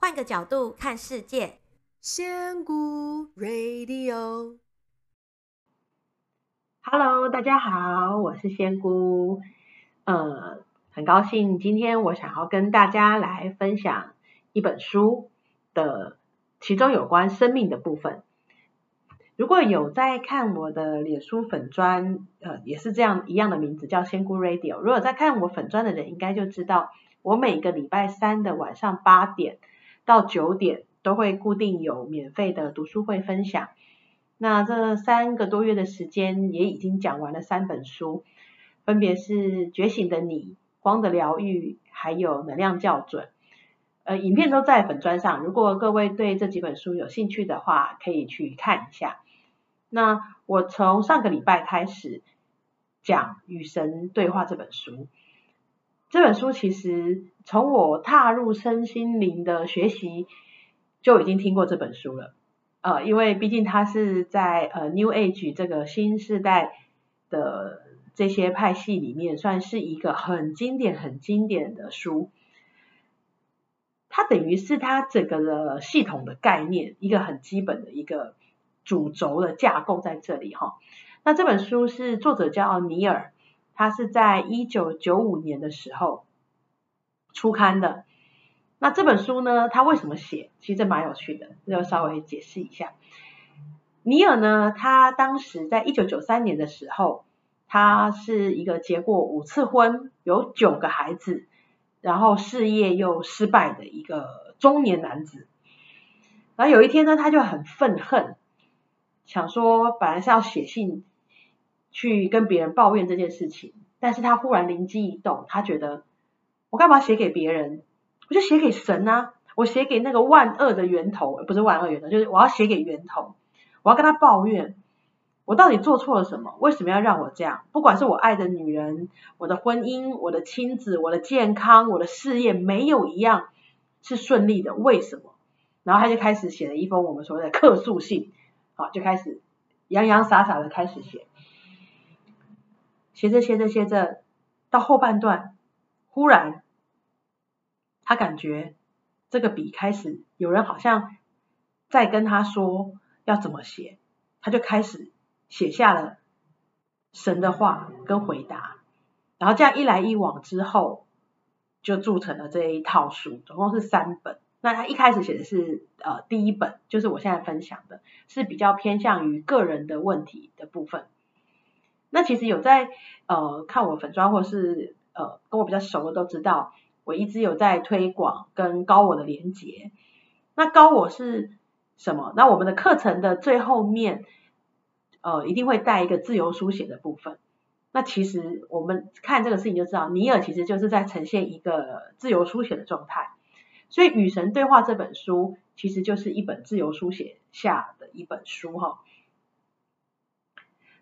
换个角度看世界，仙姑 Radio，Hello，大家好，我是仙姑，呃，很高兴今天我想要跟大家来分享一本书的其中有关生命的部分。如果有在看我的脸书粉专，呃，也是这样一样的名字叫仙姑 Radio。如果在看我粉专的人，应该就知道我每个礼拜三的晚上八点到九点都会固定有免费的读书会分享。那这三个多月的时间，也已经讲完了三本书，分别是《觉醒的你》、《光的疗愈》，还有《能量校准》。呃，影片都在粉专上，如果各位对这几本书有兴趣的话，可以去看一下。那我从上个礼拜开始讲《与神对话》这本书。这本书其实从我踏入身心灵的学习就已经听过这本书了。呃，因为毕竟它是在呃 New Age 这个新世代的这些派系里面，算是一个很经典、很经典的书。它等于是它整个的系统的概念，一个很基本的一个。主轴的架构在这里哈，那这本书是作者叫尼尔，他是在一九九五年的时候出刊的。那这本书呢，他为什么写？其实蛮有趣的，要稍微解释一下。尼尔呢，他当时在一九九三年的时候，他是一个结过五次婚，有九个孩子，然后事业又失败的一个中年男子。然后有一天呢，他就很愤恨。想说本来是要写信去跟别人抱怨这件事情，但是他忽然灵机一动，他觉得我干嘛写给别人？我就写给神啊！我写给那个万恶的源头，不是万恶源头，就是我要写给源头，我要跟他抱怨，我到底做错了什么？为什么要让我这样？不管是我爱的女人、我的婚姻、我的亲子、我的健康、我的事业，没有一样是顺利的，为什么？然后他就开始写了一封我们所谓的客诉信。好，就开始洋洋洒洒的开始写，写着写着写着，到后半段，忽然他感觉这个笔开始有人好像在跟他说要怎么写，他就开始写下了神的话跟回答，然后这样一来一往之后，就铸成了这一套书，总共是三本。那他一开始写的是呃第一本，就是我现在分享的，是比较偏向于个人的问题的部分。那其实有在呃看我粉专或是呃跟我比较熟的都知道，我一直有在推广跟高我的连接。那高我是什么？那我们的课程的最后面呃一定会带一个自由书写的部分。那其实我们看这个事情就知道，尼尔其实就是在呈现一个自由书写的状态。所以《与神对话》这本书其实就是一本自由书写下的一本书哈。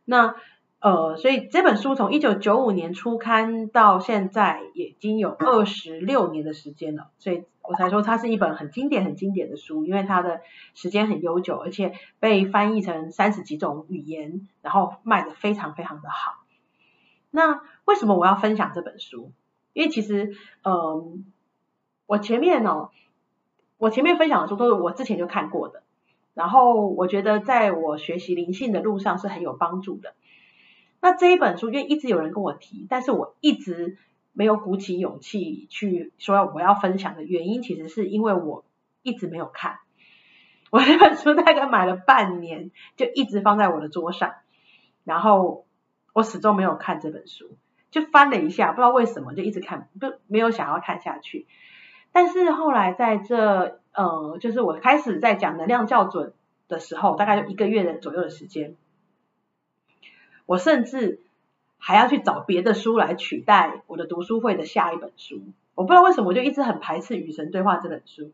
那呃，所以这本书从一九九五年出刊到现在，已经有二十六年的时间了。所以我才说它是一本很经典、很经典的书，因为它的时间很悠久，而且被翻译成三十几种语言，然后卖得非常非常的好。那为什么我要分享这本书？因为其实嗯。我前面哦，我前面分享的书都是我之前就看过的，然后我觉得在我学习灵性的路上是很有帮助的。那这一本书，因为一直有人跟我提，但是我一直没有鼓起勇气去说我要分享的原因，其实是因为我一直没有看。我这本书大概买了半年，就一直放在我的桌上，然后我始终没有看这本书，就翻了一下，不知道为什么就一直看，不没有想要看下去。但是后来在这，呃，就是我开始在讲能量校准的时候，大概就一个月的左右的时间，我甚至还要去找别的书来取代我的读书会的下一本书。我不知道为什么，我就一直很排斥《与神对话》这本书。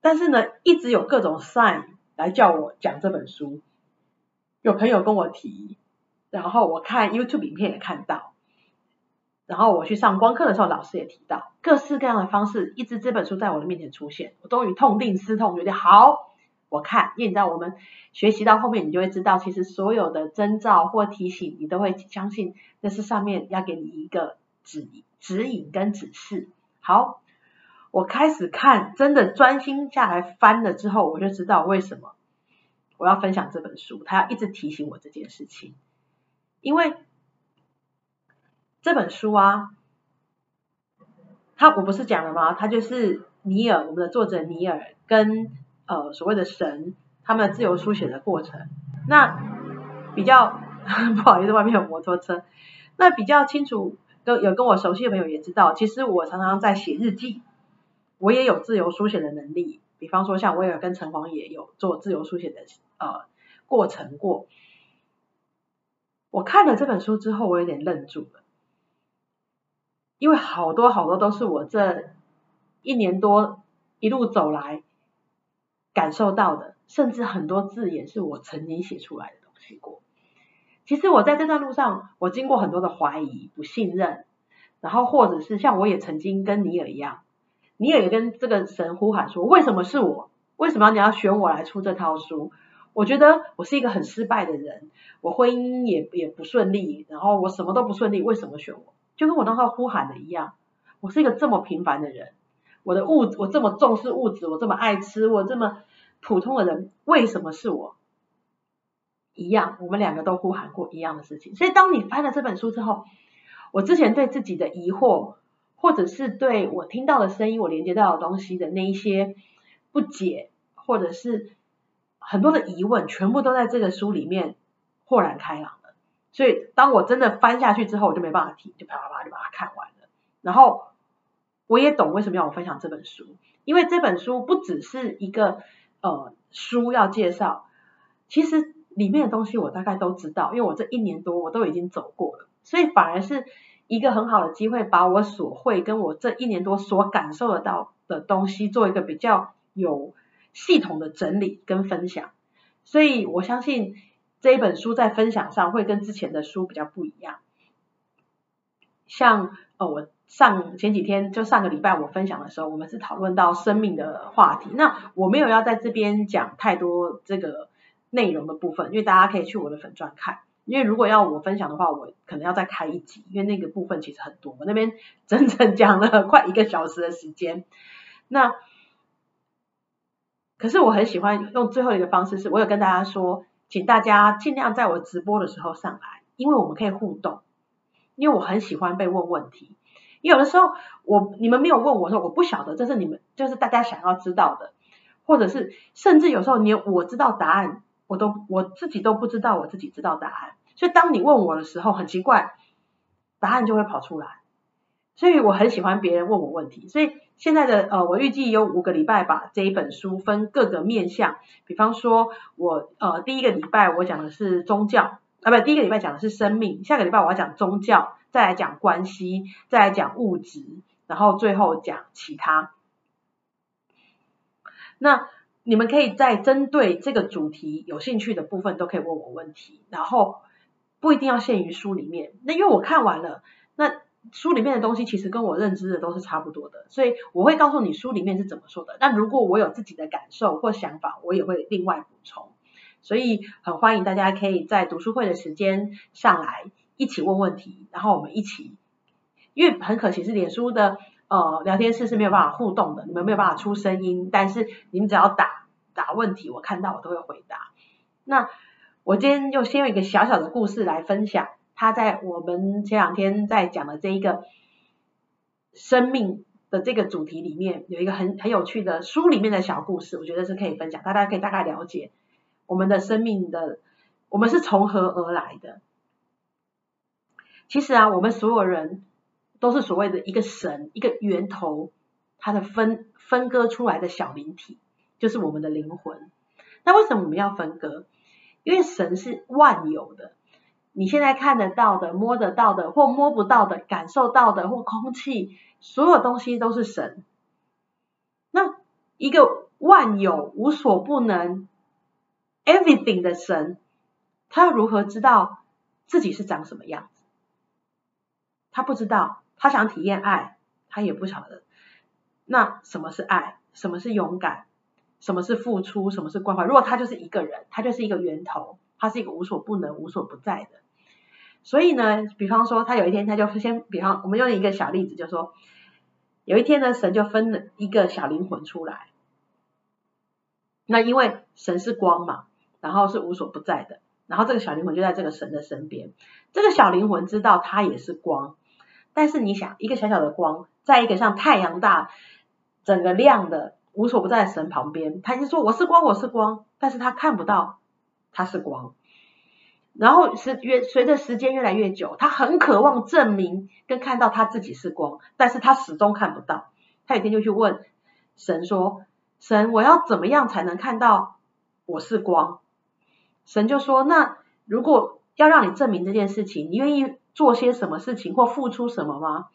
但是呢，一直有各种 sign 来叫我讲这本书，有朋友跟我提，然后我看 YouTube 影片也看到。然后我去上光课的时候，老师也提到各式各样的方式，一直这本书在我的面前出现，我终于痛定思痛，决定好，我看，因为你知道我们学习到后面，你就会知道，其实所有的征兆或提醒，你都会相信那是上面要给你一个指、指引跟指示。好，我开始看，真的专心下来翻了之后，我就知道为什么我要分享这本书，他要一直提醒我这件事情，因为这本书啊，他我不是讲了吗？他就是尼尔，我们的作者尼尔跟呃所谓的神他们自由书写的过程。那比较 不好意思，外面有摩托车。那比较清楚，跟有跟我熟悉的朋友也知道，其实我常常在写日记，我也有自由书写的能力。比方说，像我也有跟城隍爷有做自由书写的呃过程过。我看了这本书之后，我有点愣住了。因为好多好多都是我这一年多一路走来感受到的，甚至很多字也是我曾经写出来的东西过。其实我在这段路上，我经过很多的怀疑、不信任，然后或者是像我也曾经跟尼尔一样，尼尔也跟这个神呼喊说：“为什么是我？为什么你要选我来出这套书？”我觉得我是一个很失败的人，我婚姻也也不顺利，然后我什么都不顺利，为什么选我？就跟我那时候呼喊的一样，我是一个这么平凡的人，我的物我这么重视物质，我这么爱吃，我这么普通的人，为什么是我？一样，我们两个都呼喊过一样的事情。所以当你翻了这本书之后，我之前对自己的疑惑，或者是对我听到的声音，我连接到的东西的那一些不解，或者是很多的疑问，全部都在这个书里面豁然开朗了。所以，当我真的翻下去之后，我就没办法停，就啪啪啪就把它看完了。然后，我也懂为什么要我分享这本书，因为这本书不只是一个呃书要介绍，其实里面的东西我大概都知道，因为我这一年多我都已经走过了，所以反而是一个很好的机会，把我所会跟我这一年多所感受得到的东西做一个比较有系统的整理跟分享。所以我相信。这一本书在分享上会跟之前的书比较不一样，像呃我上前几天就上个礼拜我分享的时候，我们是讨论到生命的话题，那我没有要在这边讲太多这个内容的部分，因为大家可以去我的粉专看，因为如果要我分享的话，我可能要再开一集，因为那个部分其实很多，我那边 整整讲了快一个小时的时间，那可是我很喜欢用最后一个方式，是我有跟大家说。请大家尽量在我直播的时候上来，因为我们可以互动。因为我很喜欢被问问题，有的时候我你们没有问我说，我不晓得这是你们就是大家想要知道的，或者是甚至有时候连我知道答案，我都我自己都不知道我自己知道答案。所以当你问我的时候，很奇怪，答案就会跑出来。所以我很喜欢别人问我问题，所以现在的呃，我预计有五个礼拜把这一本书分各个面向，比方说我呃第一个礼拜我讲的是宗教啊，不，第一个礼拜讲的是生命，下个礼拜我要讲宗教，再来讲关系，再来讲物质，然后最后讲其他。那你们可以在针对这个主题有兴趣的部分都可以问我问题，然后不一定要限于书里面，那因为我看完了那。书里面的东西其实跟我认知的都是差不多的，所以我会告诉你书里面是怎么说的。但如果我有自己的感受或想法，我也会另外补充。所以很欢迎大家可以在读书会的时间上来一起问问题，然后我们一起。因为很可惜是脸书的呃聊天室是没有办法互动的，你们没有办法出声音，但是你们只要打打问题，我看到我都会回答。那我今天就先用一个小小的故事来分享。他在我们前两天在讲的这一个生命的这个主题里面，有一个很很有趣的书里面的小故事，我觉得是可以分享，大家可以大概了解我们的生命的，我们是从何而来的。其实啊，我们所有人都是所谓的一个神，一个源头，它的分分割出来的小灵体，就是我们的灵魂。那为什么我们要分割？因为神是万有的。你现在看得到的、摸得到的，或摸不到的、感受到的，或空气，所有东西都是神。那一个万有、无所不能、everything 的神，他要如何知道自己是长什么样子？他不知道，他想体验爱，他也不晓得。那什么是爱？什么是勇敢？什么是付出？什么是关怀？如果他就是一个人，他就是一个源头，他是一个无所不能、无所不在的。所以呢，比方说，他有一天，他就先，比方，我们用一个小例子，就说，有一天呢，神就分了一个小灵魂出来。那因为神是光嘛，然后是无所不在的，然后这个小灵魂就在这个神的身边。这个小灵魂知道它也是光，但是你想，一个小小的光，在一个像太阳大、整个亮的无所不在的神旁边，他就说我是光，我是光，但是他看不到他是光。然后是越随着时间越来越久，他很渴望证明跟看到他自己是光，但是他始终看不到。他有一天就去问神说：“神，我要怎么样才能看到我是光？”神就说：“那如果要让你证明这件事情，你愿意做些什么事情或付出什么吗？”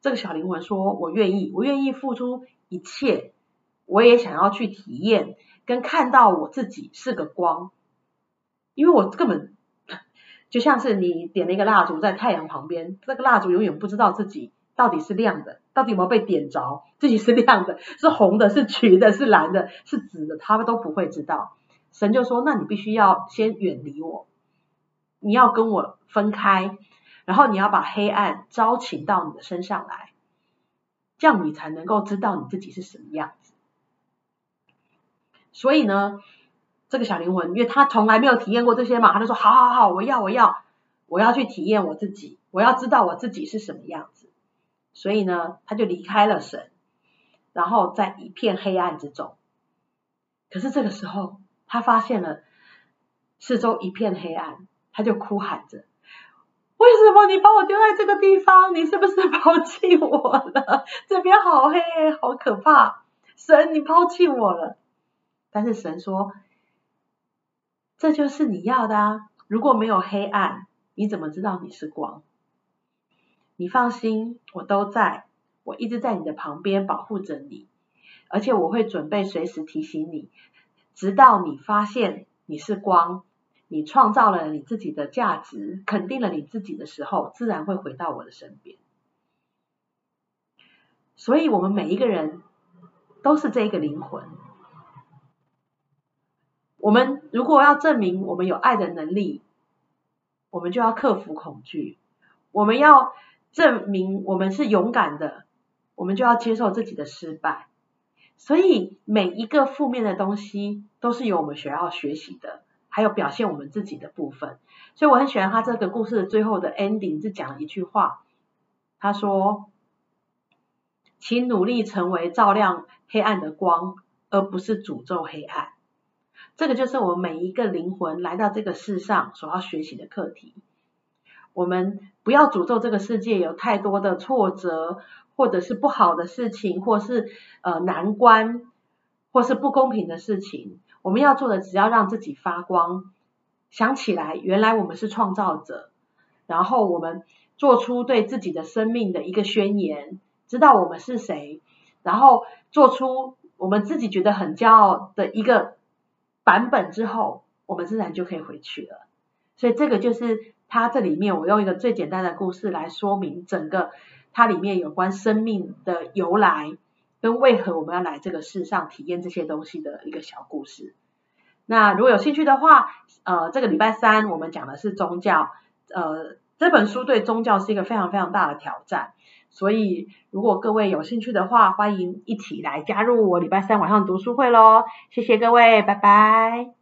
这个小灵魂说：“我愿意，我愿意付出一切，我也想要去体验跟看到我自己是个光，因为我根本。”就像是你点了一个蜡烛在太阳旁边，这个蜡烛永远不知道自己到底是亮的，到底有没有被点着，自己是亮的，是红的，是橘的，是蓝的，是紫的，他们都不会知道。神就说：“那你必须要先远离我，你要跟我分开，然后你要把黑暗招请到你的身上来，这样你才能够知道你自己是什么样子。”所以呢。这个小灵魂，因为他从来没有体验过这些嘛，他就说：好好好，我要我要我要去体验我自己，我要知道我自己是什么样子。所以呢，他就离开了神，然后在一片黑暗之中。可是这个时候，他发现了四周一片黑暗，他就哭喊着：为什么你把我丢在这个地方？你是不是抛弃我了？这边好黑，好可怕！神，你抛弃我了。但是神说。这就是你要的啊！如果没有黑暗，你怎么知道你是光？你放心，我都在，我一直在你的旁边保护着你，而且我会准备随时提醒你，直到你发现你是光，你创造了你自己的价值，肯定了你自己的时候，自然会回到我的身边。所以，我们每一个人都是这个灵魂。我们如果要证明我们有爱的能力，我们就要克服恐惧；我们要证明我们是勇敢的，我们就要接受自己的失败。所以每一个负面的东西都是由我们需要学习的，还有表现我们自己的部分。所以我很喜欢他这个故事的最后的 ending 是讲了一句话，他说：“请努力成为照亮黑暗的光，而不是诅咒黑暗。”这个就是我们每一个灵魂来到这个世上所要学习的课题。我们不要诅咒这个世界有太多的挫折，或者是不好的事情，或是呃难关，或是不公平的事情。我们要做的，只要让自己发光，想起来原来我们是创造者，然后我们做出对自己的生命的一个宣言，知道我们是谁，然后做出我们自己觉得很骄傲的一个。版本之后，我们自然就可以回去了。所以这个就是它这里面，我用一个最简单的故事来说明整个它里面有关生命的由来跟为何我们要来这个世上体验这些东西的一个小故事。那如果有兴趣的话，呃，这个礼拜三我们讲的是宗教，呃，这本书对宗教是一个非常非常大的挑战。所以，如果各位有兴趣的话，欢迎一起来加入我礼拜三晚上读书会喽！谢谢各位，拜拜。